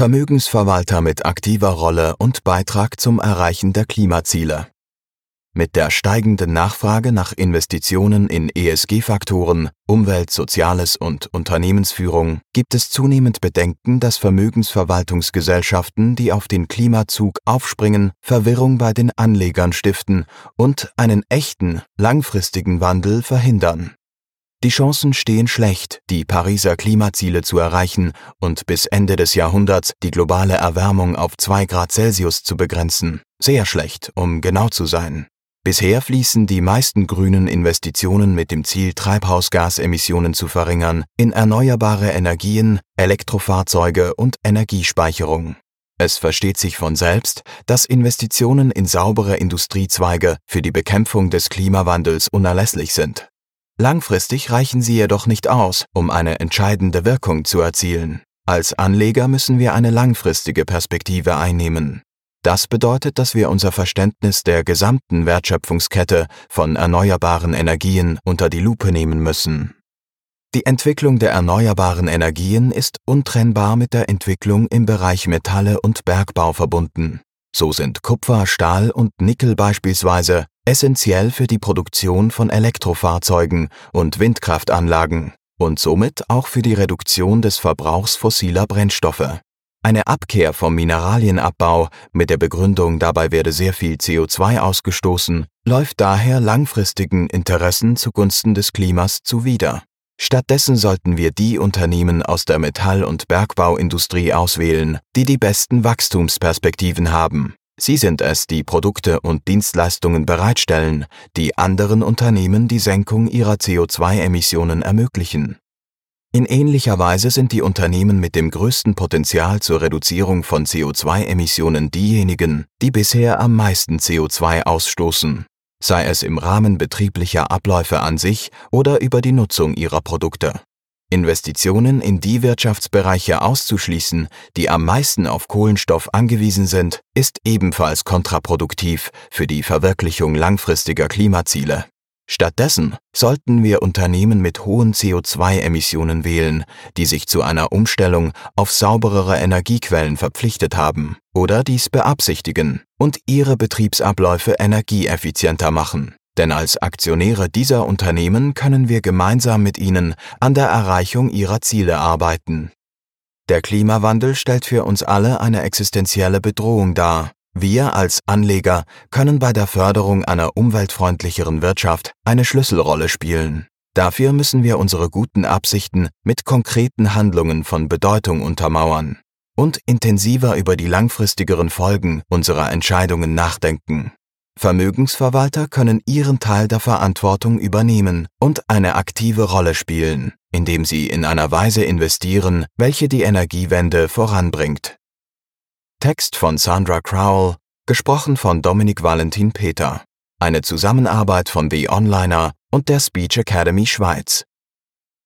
Vermögensverwalter mit aktiver Rolle und Beitrag zum Erreichen der Klimaziele. Mit der steigenden Nachfrage nach Investitionen in ESG-Faktoren, Umwelt, Soziales und Unternehmensführung gibt es zunehmend Bedenken, dass Vermögensverwaltungsgesellschaften, die auf den Klimazug aufspringen, Verwirrung bei den Anlegern stiften und einen echten, langfristigen Wandel verhindern. Die Chancen stehen schlecht, die Pariser Klimaziele zu erreichen und bis Ende des Jahrhunderts die globale Erwärmung auf 2 Grad Celsius zu begrenzen. Sehr schlecht, um genau zu sein. Bisher fließen die meisten grünen Investitionen mit dem Ziel, Treibhausgasemissionen zu verringern, in erneuerbare Energien, Elektrofahrzeuge und Energiespeicherung. Es versteht sich von selbst, dass Investitionen in saubere Industriezweige für die Bekämpfung des Klimawandels unerlässlich sind. Langfristig reichen sie jedoch nicht aus, um eine entscheidende Wirkung zu erzielen. Als Anleger müssen wir eine langfristige Perspektive einnehmen. Das bedeutet, dass wir unser Verständnis der gesamten Wertschöpfungskette von erneuerbaren Energien unter die Lupe nehmen müssen. Die Entwicklung der erneuerbaren Energien ist untrennbar mit der Entwicklung im Bereich Metalle und Bergbau verbunden. So sind Kupfer, Stahl und Nickel beispielsweise essentiell für die Produktion von Elektrofahrzeugen und Windkraftanlagen und somit auch für die Reduktion des Verbrauchs fossiler Brennstoffe. Eine Abkehr vom Mineralienabbau mit der Begründung, dabei werde sehr viel CO2 ausgestoßen, läuft daher langfristigen Interessen zugunsten des Klimas zuwider. Stattdessen sollten wir die Unternehmen aus der Metall- und Bergbauindustrie auswählen, die die besten Wachstumsperspektiven haben. Sie sind es, die Produkte und Dienstleistungen bereitstellen, die anderen Unternehmen die Senkung ihrer CO2-Emissionen ermöglichen. In ähnlicher Weise sind die Unternehmen mit dem größten Potenzial zur Reduzierung von CO2-Emissionen diejenigen, die bisher am meisten CO2 ausstoßen, sei es im Rahmen betrieblicher Abläufe an sich oder über die Nutzung ihrer Produkte. Investitionen in die Wirtschaftsbereiche auszuschließen, die am meisten auf Kohlenstoff angewiesen sind, ist ebenfalls kontraproduktiv für die Verwirklichung langfristiger Klimaziele. Stattdessen sollten wir Unternehmen mit hohen CO2-Emissionen wählen, die sich zu einer Umstellung auf sauberere Energiequellen verpflichtet haben oder dies beabsichtigen und ihre Betriebsabläufe energieeffizienter machen. Denn als Aktionäre dieser Unternehmen können wir gemeinsam mit ihnen an der Erreichung ihrer Ziele arbeiten. Der Klimawandel stellt für uns alle eine existenzielle Bedrohung dar. Wir als Anleger können bei der Förderung einer umweltfreundlicheren Wirtschaft eine Schlüsselrolle spielen. Dafür müssen wir unsere guten Absichten mit konkreten Handlungen von Bedeutung untermauern und intensiver über die langfristigeren Folgen unserer Entscheidungen nachdenken. Vermögensverwalter können ihren Teil der Verantwortung übernehmen und eine aktive Rolle spielen, indem sie in einer Weise investieren, welche die Energiewende voranbringt. Text von Sandra Crowell, gesprochen von Dominik Valentin Peter. Eine Zusammenarbeit von The Onliner und der Speech Academy Schweiz.